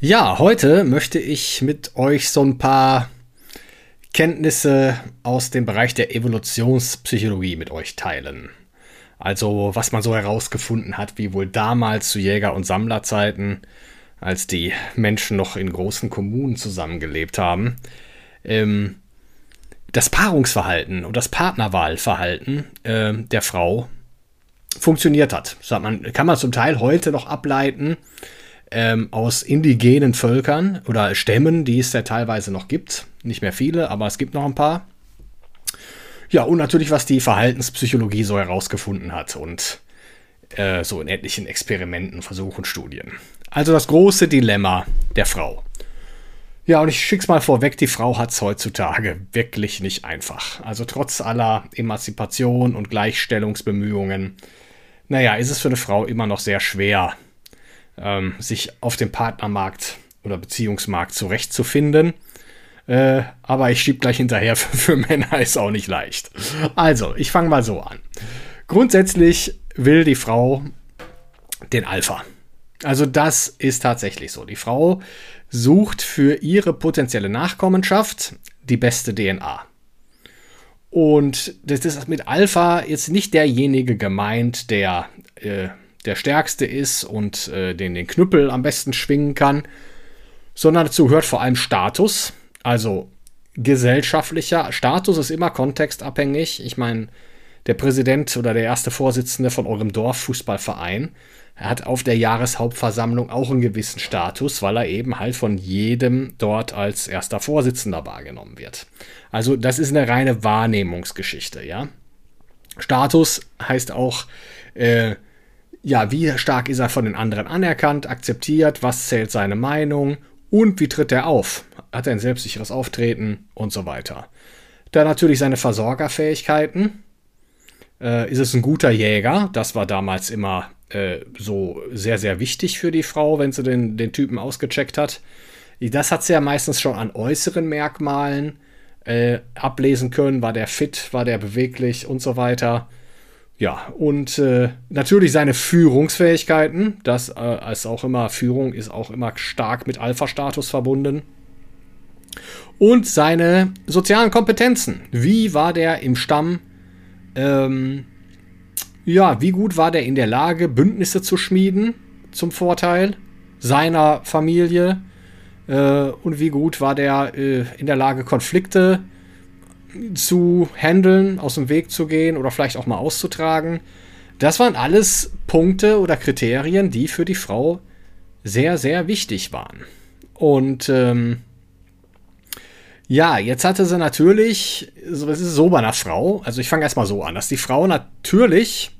Ja, heute möchte ich mit euch so ein paar Kenntnisse aus dem Bereich der Evolutionspsychologie mit euch teilen. Also was man so herausgefunden hat, wie wohl damals zu Jäger- und Sammlerzeiten, als die Menschen noch in großen Kommunen zusammengelebt haben, ähm, das Paarungsverhalten und das Partnerwahlverhalten äh, der Frau funktioniert hat. Man, kann man zum Teil heute noch ableiten ähm, aus indigenen Völkern oder Stämmen, die es ja teilweise noch gibt. Nicht mehr viele, aber es gibt noch ein paar. Ja, und natürlich, was die Verhaltenspsychologie so herausgefunden hat und äh, so in etlichen Experimenten, Versuchen, Studien. Also das große Dilemma der Frau. Ja, und ich schick's mal vorweg, die Frau hat's heutzutage wirklich nicht einfach. Also trotz aller Emanzipation und Gleichstellungsbemühungen, naja, ist es für eine Frau immer noch sehr schwer, ähm, sich auf dem Partnermarkt oder Beziehungsmarkt zurechtzufinden. Äh, aber ich schieb gleich hinterher, für, für Männer ist auch nicht leicht. Also, ich fange mal so an. Grundsätzlich will die Frau den Alpha. Also das ist tatsächlich so. Die Frau sucht für ihre potenzielle Nachkommenschaft die beste DNA. Und das ist mit Alpha jetzt nicht derjenige gemeint, der äh, der stärkste ist und äh, den den Knüppel am besten schwingen kann, sondern dazu hört vor allem Status, also gesellschaftlicher Status ist immer kontextabhängig. Ich meine, der Präsident oder der erste Vorsitzende von eurem Dorffußballverein er hat auf der Jahreshauptversammlung auch einen gewissen Status, weil er eben halt von jedem dort als erster Vorsitzender wahrgenommen wird. Also das ist eine reine Wahrnehmungsgeschichte, ja. Status heißt auch, äh, ja, wie stark ist er von den anderen anerkannt, akzeptiert, was zählt seine Meinung und wie tritt er auf? Hat er ein selbstsicheres Auftreten und so weiter. Dann natürlich seine Versorgerfähigkeiten. Äh, ist es ein guter Jäger? Das war damals immer äh, so sehr, sehr wichtig für die Frau, wenn sie den, den Typen ausgecheckt hat. Das hat sie ja meistens schon an äußeren Merkmalen äh, ablesen können. War der fit, war der beweglich und so weiter. Ja, und äh, natürlich seine Führungsfähigkeiten. Das äh, ist auch immer, Führung ist auch immer stark mit Alpha-Status verbunden. Und seine sozialen Kompetenzen. Wie war der im Stamm? Ähm, ja, wie gut war der in der Lage, Bündnisse zu schmieden zum Vorteil seiner Familie? Äh, und wie gut war der äh, in der Lage, Konflikte zu zu handeln, aus dem Weg zu gehen oder vielleicht auch mal auszutragen. Das waren alles Punkte oder Kriterien, die für die Frau sehr, sehr wichtig waren. Und ähm, ja, jetzt hatte sie natürlich, es ist so bei einer Frau, also ich fange erstmal so an, dass die Frau natürlich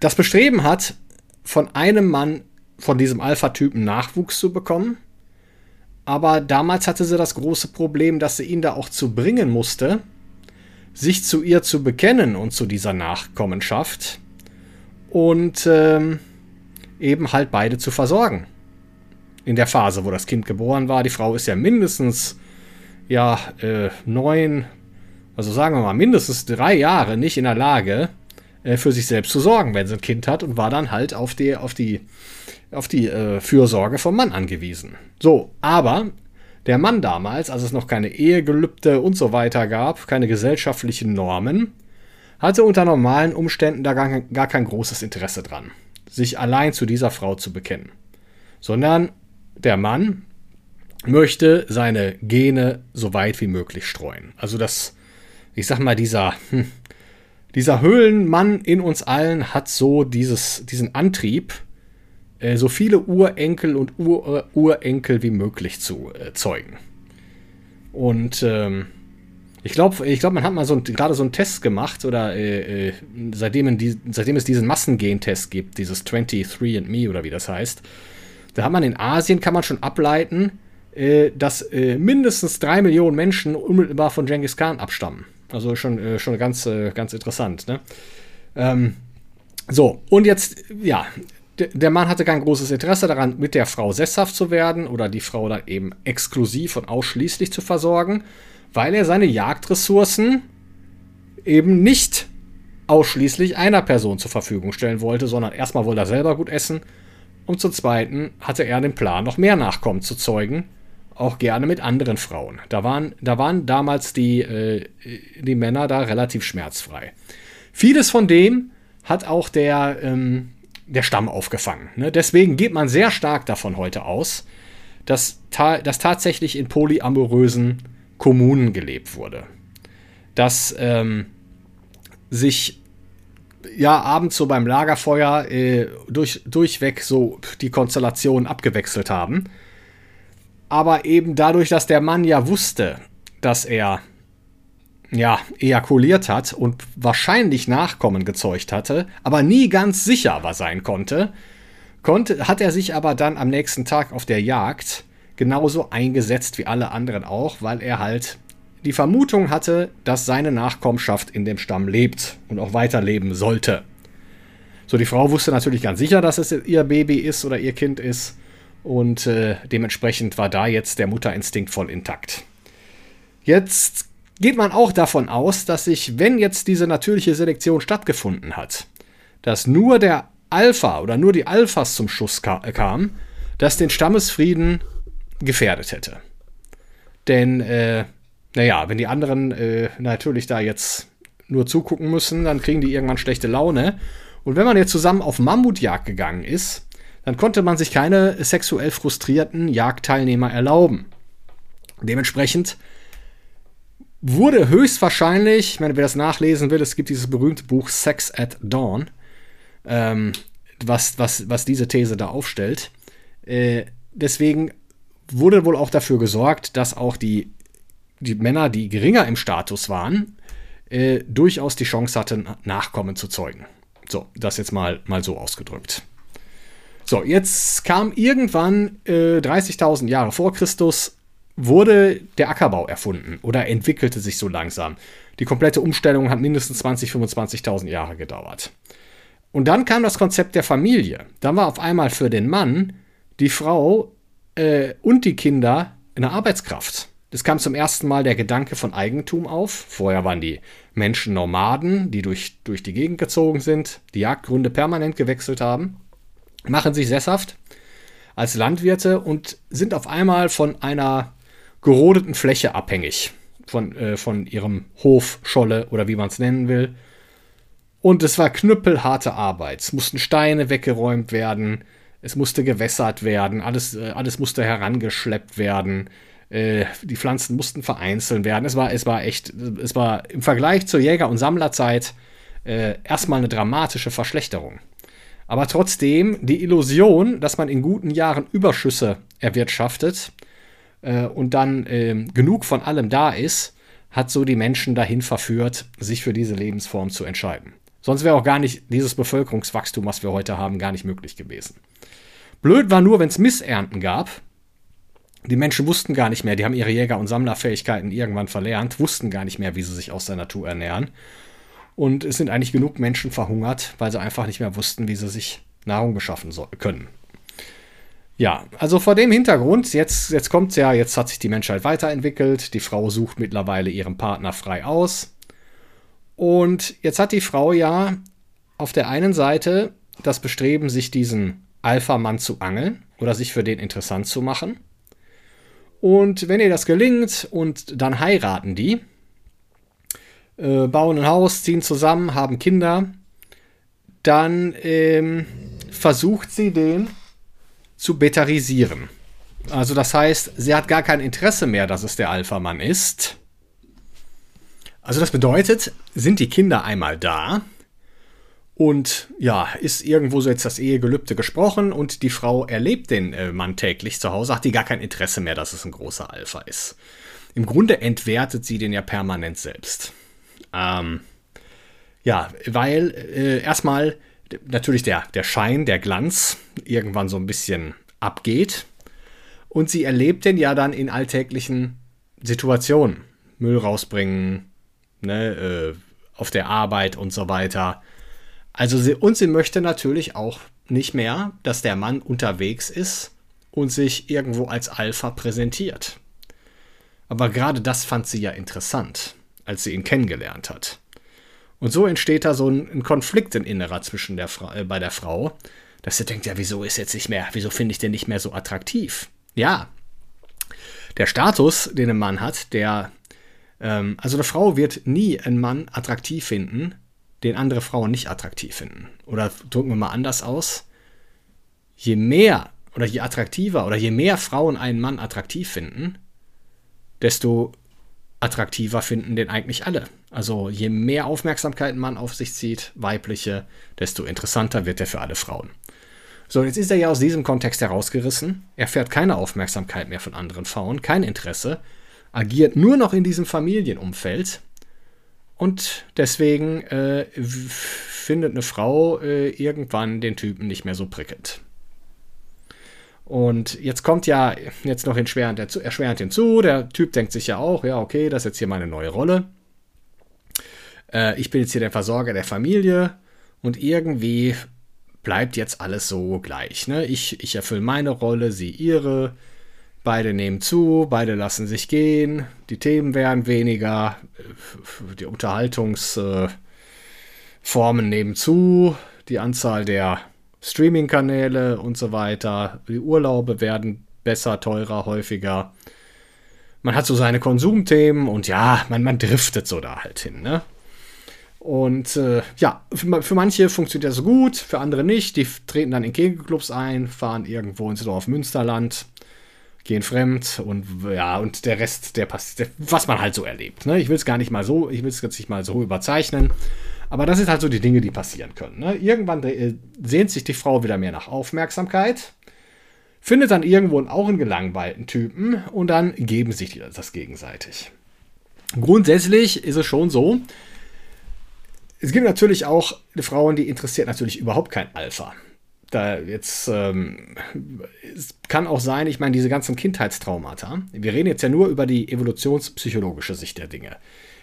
das Bestreben hat, von einem Mann von diesem Alpha-Typen Nachwuchs zu bekommen aber damals hatte sie das große Problem, dass sie ihn da auch zu bringen musste, sich zu ihr zu bekennen und zu dieser Nachkommenschaft und ähm, eben halt beide zu versorgen. In der Phase, wo das Kind geboren war. Die Frau ist ja mindestens ja äh, neun, also sagen wir mal mindestens drei Jahre nicht in der Lage, äh, für sich selbst zu sorgen, wenn sie ein Kind hat und war dann halt auf die, auf die auf die äh, Fürsorge vom Mann angewiesen. So, aber der Mann damals, als es noch keine Ehegelübde und so weiter gab, keine gesellschaftlichen Normen, hatte unter normalen Umständen da gar, gar kein großes Interesse dran, sich allein zu dieser Frau zu bekennen. Sondern der Mann möchte seine Gene so weit wie möglich streuen. Also das, ich sag mal, dieser, hm, dieser Höhlenmann in uns allen hat so dieses, diesen Antrieb, äh, so viele Urenkel und Ur Urenkel wie möglich zu äh, zeugen. Und ähm, Ich glaube, ich glaub, man hat mal so gerade so einen Test gemacht oder äh, äh, seitdem, die, seitdem es diesen Massengentest gibt, dieses 23andMe oder wie das heißt, da hat man in Asien, kann man schon ableiten, äh, dass äh, mindestens drei Millionen Menschen unmittelbar von Genghis Khan abstammen. Also schon, äh, schon ganz, äh, ganz interessant. Ne? Ähm, so, und jetzt, ja, der Mann hatte kein großes Interesse daran, mit der Frau sesshaft zu werden oder die Frau dann eben exklusiv und ausschließlich zu versorgen, weil er seine Jagdressourcen eben nicht ausschließlich einer Person zur Verfügung stellen wollte, sondern erstmal wollte er selber gut essen und zum Zweiten hatte er den Plan, noch mehr Nachkommen zu zeugen, auch gerne mit anderen Frauen. Da waren, da waren damals die, äh, die Männer da relativ schmerzfrei. Vieles von dem hat auch der, ähm, der Stamm aufgefangen. Ne? Deswegen geht man sehr stark davon heute aus, dass, ta dass tatsächlich in polyamorösen Kommunen gelebt wurde. Dass ähm, sich ja abends so beim Lagerfeuer äh, durch, durchweg so die Konstellationen abgewechselt haben. Aber eben dadurch, dass der Mann ja wusste, dass er ja, ejakuliert hat und wahrscheinlich Nachkommen gezeugt hatte, aber nie ganz sicher aber sein konnte, konnte, hat er sich aber dann am nächsten Tag auf der Jagd genauso eingesetzt wie alle anderen auch, weil er halt die Vermutung hatte, dass seine Nachkommenschaft in dem Stamm lebt und auch weiterleben sollte. So, die Frau wusste natürlich ganz sicher, dass es ihr Baby ist oder ihr Kind ist und äh, dementsprechend war da jetzt der Mutterinstinkt voll intakt. Jetzt geht man auch davon aus, dass sich, wenn jetzt diese natürliche Selektion stattgefunden hat, dass nur der Alpha oder nur die Alphas zum Schuss ka kam, dass den Stammesfrieden gefährdet hätte. Denn, äh, naja, wenn die anderen äh, natürlich da jetzt nur zugucken müssen, dann kriegen die irgendwann schlechte Laune. Und wenn man jetzt zusammen auf Mammutjagd gegangen ist, dann konnte man sich keine sexuell frustrierten Jagdteilnehmer erlauben. Dementsprechend wurde höchstwahrscheinlich, ich meine, wer das nachlesen will, es gibt dieses berühmte Buch Sex at Dawn, ähm, was, was, was diese These da aufstellt. Äh, deswegen wurde wohl auch dafür gesorgt, dass auch die, die Männer, die geringer im Status waren, äh, durchaus die Chance hatten, Nachkommen zu zeugen. So, das jetzt mal, mal so ausgedrückt. So, jetzt kam irgendwann äh, 30.000 Jahre vor Christus wurde der Ackerbau erfunden oder entwickelte sich so langsam. Die komplette Umstellung hat mindestens 20.000, 25.000 Jahre gedauert. Und dann kam das Konzept der Familie. Dann war auf einmal für den Mann die Frau äh, und die Kinder eine Arbeitskraft. Es kam zum ersten Mal der Gedanke von Eigentum auf. Vorher waren die Menschen Nomaden, die durch, durch die Gegend gezogen sind, die Jagdgründe permanent gewechselt haben, machen sich sesshaft als Landwirte und sind auf einmal von einer gerodeten Fläche abhängig von, äh, von ihrem Hof, Scholle oder wie man es nennen will. Und es war knüppelharte Arbeit. Es mussten Steine weggeräumt werden, es musste gewässert werden, alles, äh, alles musste herangeschleppt werden. Äh, die Pflanzen mussten vereinzelt werden. Es war, es war echt, es war im Vergleich zur Jäger- und Sammlerzeit äh, erstmal eine dramatische Verschlechterung. Aber trotzdem die Illusion, dass man in guten Jahren Überschüsse erwirtschaftet, äh, und dann äh, genug von allem da ist, hat so die Menschen dahin verführt, sich für diese Lebensform zu entscheiden. Sonst wäre auch gar nicht dieses Bevölkerungswachstum, was wir heute haben, gar nicht möglich gewesen. Blöd war nur, wenn es Missernten gab. Die Menschen wussten gar nicht mehr, die haben ihre Jäger- und Sammlerfähigkeiten irgendwann verlernt, wussten gar nicht mehr, wie sie sich aus der Natur ernähren. Und es sind eigentlich genug Menschen verhungert, weil sie einfach nicht mehr wussten, wie sie sich Nahrung beschaffen so können. Ja, also vor dem Hintergrund, jetzt, jetzt kommt es ja, jetzt hat sich die Menschheit weiterentwickelt, die Frau sucht mittlerweile ihren Partner frei aus. Und jetzt hat die Frau ja auf der einen Seite das Bestreben, sich diesen Alpha-Mann zu angeln oder sich für den interessant zu machen. Und wenn ihr das gelingt und dann heiraten die, äh, bauen ein Haus, ziehen zusammen, haben Kinder, dann ähm, versucht sie den zu betarisieren. Also das heißt, sie hat gar kein Interesse mehr, dass es der Alpha-Mann ist. Also das bedeutet, sind die Kinder einmal da Und ja, ist irgendwo so jetzt das Ehegelübde gesprochen und die Frau erlebt den äh, Mann täglich zu Hause, hat die gar kein Interesse mehr, dass es ein großer Alpha ist. Im Grunde entwertet sie den ja permanent selbst. Ähm, ja, weil äh, erstmal natürlich der, der Schein, der Glanz irgendwann so ein bisschen abgeht. Und sie erlebt den ja dann in alltäglichen Situationen. Müll rausbringen, ne, äh, auf der Arbeit und so weiter. Also sie, und sie möchte natürlich auch nicht mehr, dass der Mann unterwegs ist und sich irgendwo als Alpha präsentiert. Aber gerade das fand sie ja interessant, als sie ihn kennengelernt hat. Und so entsteht da so ein, ein Konflikt in innerer zwischen der Fra äh, bei der Frau, dass sie denkt, ja, wieso ist jetzt nicht mehr, wieso finde ich den nicht mehr so attraktiv? Ja, der Status, den ein Mann hat, der, ähm, also eine Frau wird nie einen Mann attraktiv finden, den andere Frauen nicht attraktiv finden. Oder drücken wir mal anders aus. Je mehr oder je attraktiver oder je mehr Frauen einen Mann attraktiv finden, desto attraktiver finden den eigentlich alle. Also je mehr Aufmerksamkeit ein Mann auf sich zieht, weibliche, desto interessanter wird er für alle Frauen. So, jetzt ist er ja aus diesem Kontext herausgerissen. Er fährt keine Aufmerksamkeit mehr von anderen Frauen, kein Interesse, agiert nur noch in diesem Familienumfeld und deswegen äh, findet eine Frau äh, irgendwann den Typen nicht mehr so prickelnd. Und jetzt kommt ja jetzt noch erschwerend, erschwerend hinzu, der Typ denkt sich ja auch, ja, okay, das ist jetzt hier meine neue Rolle. Äh, ich bin jetzt hier der Versorger der Familie und irgendwie bleibt jetzt alles so gleich. Ne? Ich, ich erfülle meine Rolle, sie ihre. Beide nehmen zu, beide lassen sich gehen, die Themen werden weniger, die Unterhaltungsformen nehmen zu, die Anzahl der Streaming-Kanäle und so weiter, die Urlaube werden besser, teurer, häufiger. Man hat so seine Konsumthemen und ja, man, man driftet so da halt hin, ne? Und äh, ja, für, für, manche funktioniert das gut, für andere nicht. Die treten dann in Kegelclubs ein, fahren irgendwo ins Dorf Münsterland gehen fremd und ja, und der Rest, der passiert, was man halt so erlebt. Ne? Ich will es gar nicht mal so, ich will es jetzt nicht mal so überzeichnen. Aber das sind halt so die Dinge, die passieren können. Ne? Irgendwann äh, sehnt sich die Frau wieder mehr nach Aufmerksamkeit, findet dann irgendwo auch einen gelangweilten Typen und dann geben sich das gegenseitig. Grundsätzlich ist es schon so, es gibt natürlich auch Frauen, die interessiert natürlich überhaupt kein Alpha da jetzt, ähm, es kann auch sein, ich meine, diese ganzen Kindheitstraumata, wir reden jetzt ja nur über die evolutionspsychologische Sicht der Dinge.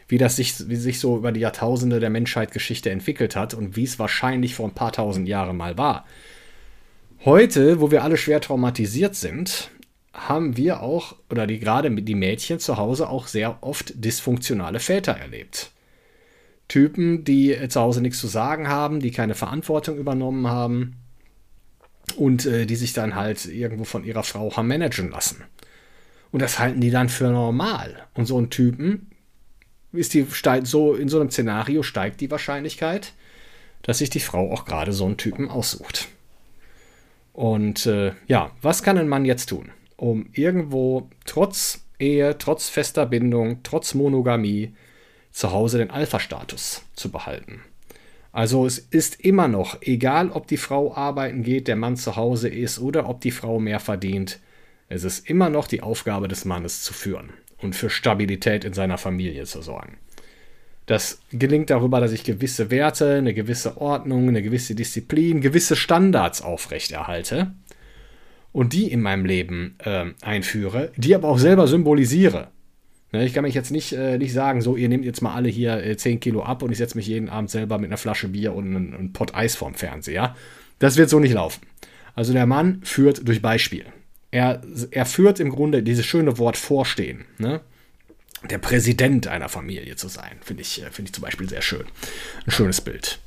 Wie das sich, wie sich so über die Jahrtausende der Menschheitsgeschichte entwickelt hat und wie es wahrscheinlich vor ein paar tausend Jahren mal war. Heute, wo wir alle schwer traumatisiert sind, haben wir auch, oder die gerade die Mädchen zu Hause auch sehr oft dysfunktionale Väter erlebt. Typen, die zu Hause nichts zu sagen haben, die keine Verantwortung übernommen haben, und äh, die sich dann halt irgendwo von ihrer Frau haben managen lassen. Und das halten die dann für normal. Und so ein Typen ist die so in so einem Szenario steigt die Wahrscheinlichkeit, dass sich die Frau auch gerade so einen Typen aussucht. Und äh, ja, was kann ein Mann jetzt tun, um irgendwo trotz Ehe, trotz fester Bindung, trotz Monogamie zu Hause den Alpha-Status zu behalten? Also es ist immer noch, egal ob die Frau arbeiten geht, der Mann zu Hause ist oder ob die Frau mehr verdient, es ist immer noch die Aufgabe des Mannes zu führen und für Stabilität in seiner Familie zu sorgen. Das gelingt darüber, dass ich gewisse Werte, eine gewisse Ordnung, eine gewisse Disziplin, gewisse Standards aufrechterhalte und die in meinem Leben äh, einführe, die aber auch selber symbolisiere. Ne, ich kann mich jetzt nicht, äh, nicht sagen, so, ihr nehmt jetzt mal alle hier äh, 10 Kilo ab und ich setze mich jeden Abend selber mit einer Flasche Bier und einem, Pott Eis vorm Fernseher. Das wird so nicht laufen. Also der Mann führt durch Beispiel. Er, er führt im Grunde dieses schöne Wort Vorstehen. Ne? Der Präsident einer Familie zu sein, finde ich, äh, find ich zum Beispiel sehr schön. Ein schönes Bild.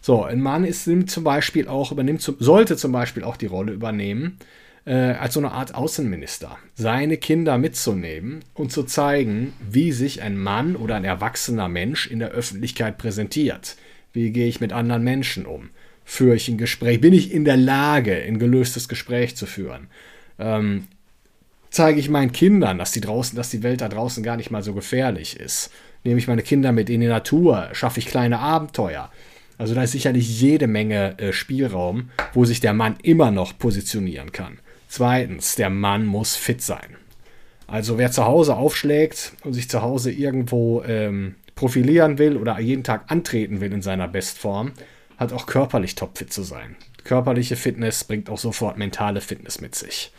So, ein Mann ist zum Beispiel auch, übernimmt, sollte zum Beispiel auch die Rolle übernehmen, äh, als so eine Art Außenminister, seine Kinder mitzunehmen und zu zeigen, wie sich ein Mann oder ein erwachsener Mensch in der Öffentlichkeit präsentiert. Wie gehe ich mit anderen Menschen um? Führe ich ein Gespräch? Bin ich in der Lage, ein gelöstes Gespräch zu führen? Ähm, zeige ich meinen Kindern, dass die, draußen, dass die Welt da draußen gar nicht mal so gefährlich ist? Nehme ich meine Kinder mit in die Natur? Schaffe ich kleine Abenteuer? Also da ist sicherlich jede Menge äh, Spielraum, wo sich der Mann immer noch positionieren kann. Zweitens, der Mann muss fit sein. Also wer zu Hause aufschlägt und sich zu Hause irgendwo ähm, profilieren will oder jeden Tag antreten will in seiner Bestform, hat auch körperlich topfit zu sein. Körperliche Fitness bringt auch sofort mentale Fitness mit sich.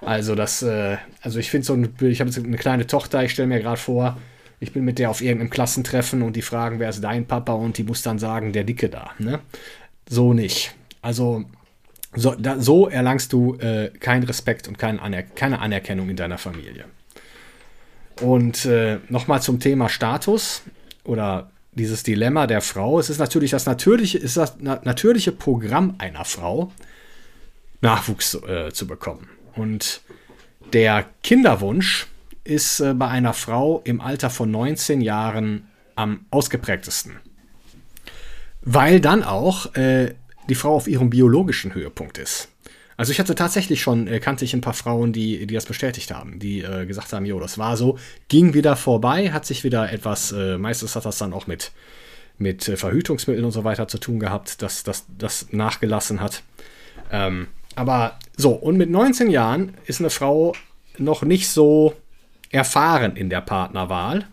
Also das, äh, also ich finde so, ein, ich habe jetzt eine kleine Tochter, ich stelle mir gerade vor, ich bin mit der auf irgendeinem Klassentreffen und die fragen, wer ist dein Papa und die muss dann sagen, der Dicke da. Ne? So nicht. Also so, da, so erlangst du äh, keinen Respekt und kein Aner keine Anerkennung in deiner Familie. Und äh, nochmal zum Thema Status oder dieses Dilemma der Frau. Es ist natürlich das natürliche, ist das natürliche Programm einer Frau, Nachwuchs äh, zu bekommen. Und der Kinderwunsch ist äh, bei einer Frau im Alter von 19 Jahren am ausgeprägtesten. Weil dann auch äh, die Frau auf ihrem biologischen Höhepunkt ist. Also ich hatte tatsächlich schon, äh, kannte ich ein paar Frauen, die, die das bestätigt haben, die äh, gesagt haben, jo, das war so, ging wieder vorbei, hat sich wieder etwas, äh, meistens hat das dann auch mit, mit äh, Verhütungsmitteln und so weiter zu tun gehabt, dass das nachgelassen hat. Ähm, aber so, und mit 19 Jahren ist eine Frau noch nicht so erfahren in der Partnerwahl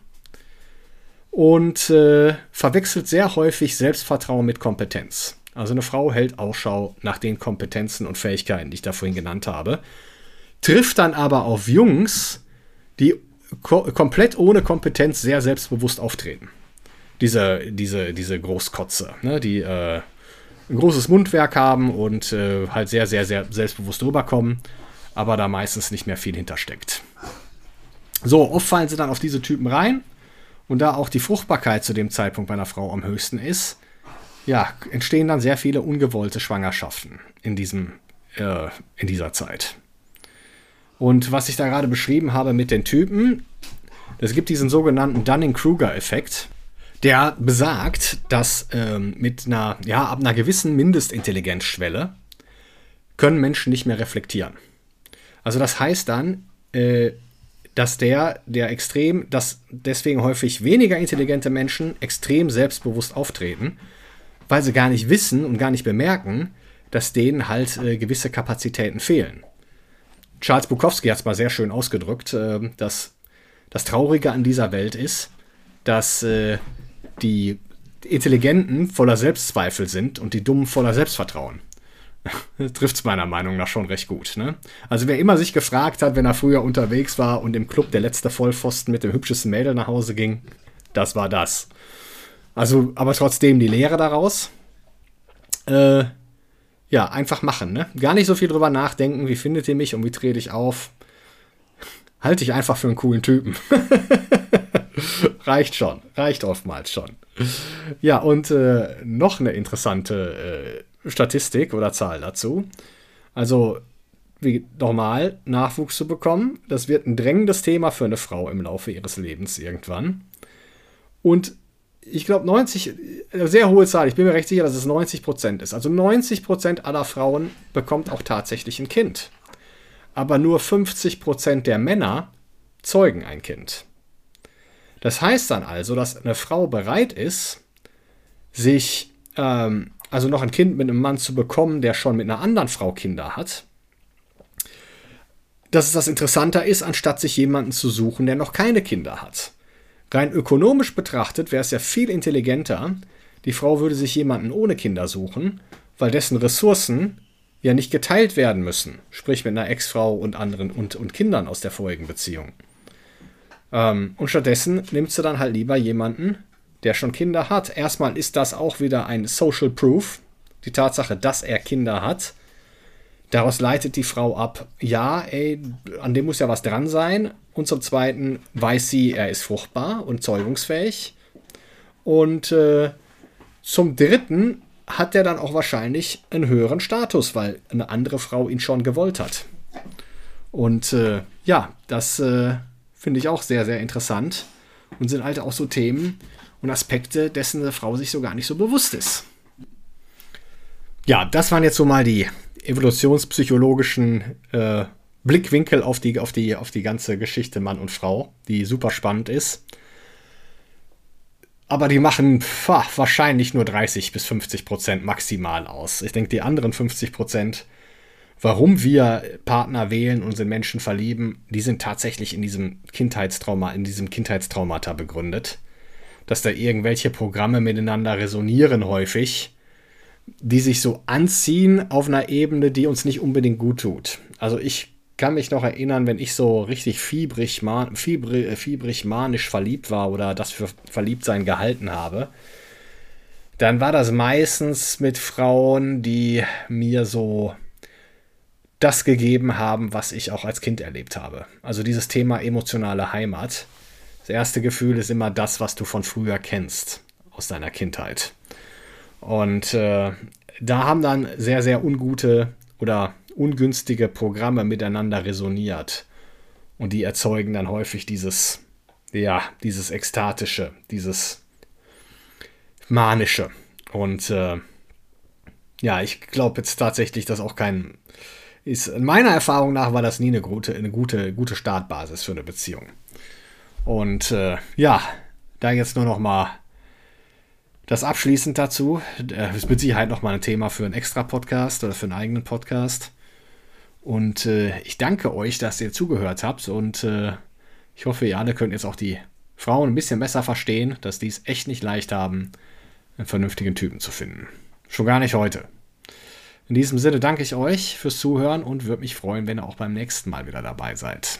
und äh, verwechselt sehr häufig Selbstvertrauen mit Kompetenz. Also eine Frau hält Ausschau nach den Kompetenzen und Fähigkeiten, die ich da vorhin genannt habe, trifft dann aber auf Jungs, die ko komplett ohne Kompetenz sehr selbstbewusst auftreten. Diese, diese, diese Großkotze, ne, die äh, ein großes Mundwerk haben und äh, halt sehr, sehr, sehr selbstbewusst rüberkommen, aber da meistens nicht mehr viel hintersteckt. So, oft fallen sie dann auf diese Typen rein und da auch die Fruchtbarkeit zu dem Zeitpunkt bei einer Frau am höchsten ist, ja, entstehen dann sehr viele ungewollte Schwangerschaften in, diesem, äh, in dieser Zeit. Und was ich da gerade beschrieben habe mit den Typen, es gibt diesen sogenannten Dunning-Kruger-Effekt, der besagt, dass ähm, mit einer, ja, ab einer gewissen Mindestintelligenzschwelle können Menschen nicht mehr reflektieren. Also das heißt dann, äh, dass der, der extrem, dass deswegen häufig weniger intelligente Menschen extrem selbstbewusst auftreten weil sie gar nicht wissen und gar nicht bemerken, dass denen halt äh, gewisse Kapazitäten fehlen. Charles Bukowski hat es mal sehr schön ausgedrückt, äh, dass das Traurige an dieser Welt ist, dass äh, die Intelligenten voller Selbstzweifel sind und die Dummen voller Selbstvertrauen. Trifft es meiner Meinung nach schon recht gut. Ne? Also wer immer sich gefragt hat, wenn er früher unterwegs war und im Club der letzte Vollpfosten mit dem hübschesten Mädel nach Hause ging, das war das. Also, aber trotzdem die Lehre daraus. Äh, ja, einfach machen, ne? Gar nicht so viel drüber nachdenken, wie findet ihr mich und wie trete ich auf. Halte ich einfach für einen coolen Typen. reicht schon, reicht oftmals schon. Ja, und äh, noch eine interessante äh, Statistik oder Zahl dazu. Also, wie normal, Nachwuchs zu bekommen, das wird ein drängendes Thema für eine Frau im Laufe ihres Lebens irgendwann. Und ich glaube 90, eine sehr hohe Zahl, ich bin mir recht sicher, dass es 90 Prozent ist. Also 90 Prozent aller Frauen bekommt auch tatsächlich ein Kind. Aber nur 50 Prozent der Männer zeugen ein Kind. Das heißt dann also, dass eine Frau bereit ist, sich, ähm, also noch ein Kind mit einem Mann zu bekommen, der schon mit einer anderen Frau Kinder hat, dass es das interessanter ist, anstatt sich jemanden zu suchen, der noch keine Kinder hat. Rein ökonomisch betrachtet wäre es ja viel intelligenter, die Frau würde sich jemanden ohne Kinder suchen, weil dessen Ressourcen ja nicht geteilt werden müssen, sprich mit einer Ex-Frau und anderen und, und Kindern aus der vorigen Beziehung. Ähm, und stattdessen nimmt sie dann halt lieber jemanden, der schon Kinder hat. Erstmal ist das auch wieder ein Social Proof, die Tatsache, dass er Kinder hat. Daraus leitet die Frau ab, ja, ey, an dem muss ja was dran sein. Und zum Zweiten weiß sie, er ist fruchtbar und zeugungsfähig. Und äh, zum Dritten hat er dann auch wahrscheinlich einen höheren Status, weil eine andere Frau ihn schon gewollt hat. Und äh, ja, das äh, finde ich auch sehr, sehr interessant und sind halt auch so Themen und Aspekte, dessen eine Frau sich so gar nicht so bewusst ist. Ja, das waren jetzt so mal die evolutionspsychologischen äh, Blickwinkel auf die, auf, die, auf die ganze Geschichte Mann und Frau, die super spannend ist. aber die machen pf, wahrscheinlich nur 30 bis 50 Prozent maximal aus. Ich denke, die anderen 50 Prozent, warum wir Partner wählen und in Menschen verlieben, die sind tatsächlich in diesem Kindheitstrauma, in diesem Kindheitstraumata begründet. Dass da irgendwelche Programme miteinander resonieren häufig, die sich so anziehen auf einer Ebene, die uns nicht unbedingt gut tut. Also ich kann mich noch erinnern, wenn ich so richtig fiebrig, man, fiebrig, äh, fiebrig manisch verliebt war oder das für Verliebtsein gehalten habe, dann war das meistens mit Frauen, die mir so das gegeben haben, was ich auch als Kind erlebt habe. Also dieses Thema emotionale Heimat. Das erste Gefühl ist immer das, was du von früher kennst, aus deiner Kindheit. Und äh, da haben dann sehr, sehr ungute oder ungünstige Programme miteinander resoniert. Und die erzeugen dann häufig dieses, ja, dieses ekstatische, dieses manische. Und äh, ja, ich glaube jetzt tatsächlich, dass auch kein ist. In meiner Erfahrung nach war das nie eine gute, eine gute, gute Startbasis für eine Beziehung. Und äh, ja, da jetzt nur noch mal das abschließend dazu. Das ist mit Sicherheit noch mal ein Thema für einen extra Podcast oder für einen eigenen Podcast. Und äh, ich danke euch, dass ihr zugehört habt. Und äh, ich hoffe, ihr alle könnt jetzt auch die Frauen ein bisschen besser verstehen, dass die es echt nicht leicht haben, einen vernünftigen Typen zu finden. Schon gar nicht heute. In diesem Sinne danke ich euch fürs Zuhören und würde mich freuen, wenn ihr auch beim nächsten Mal wieder dabei seid.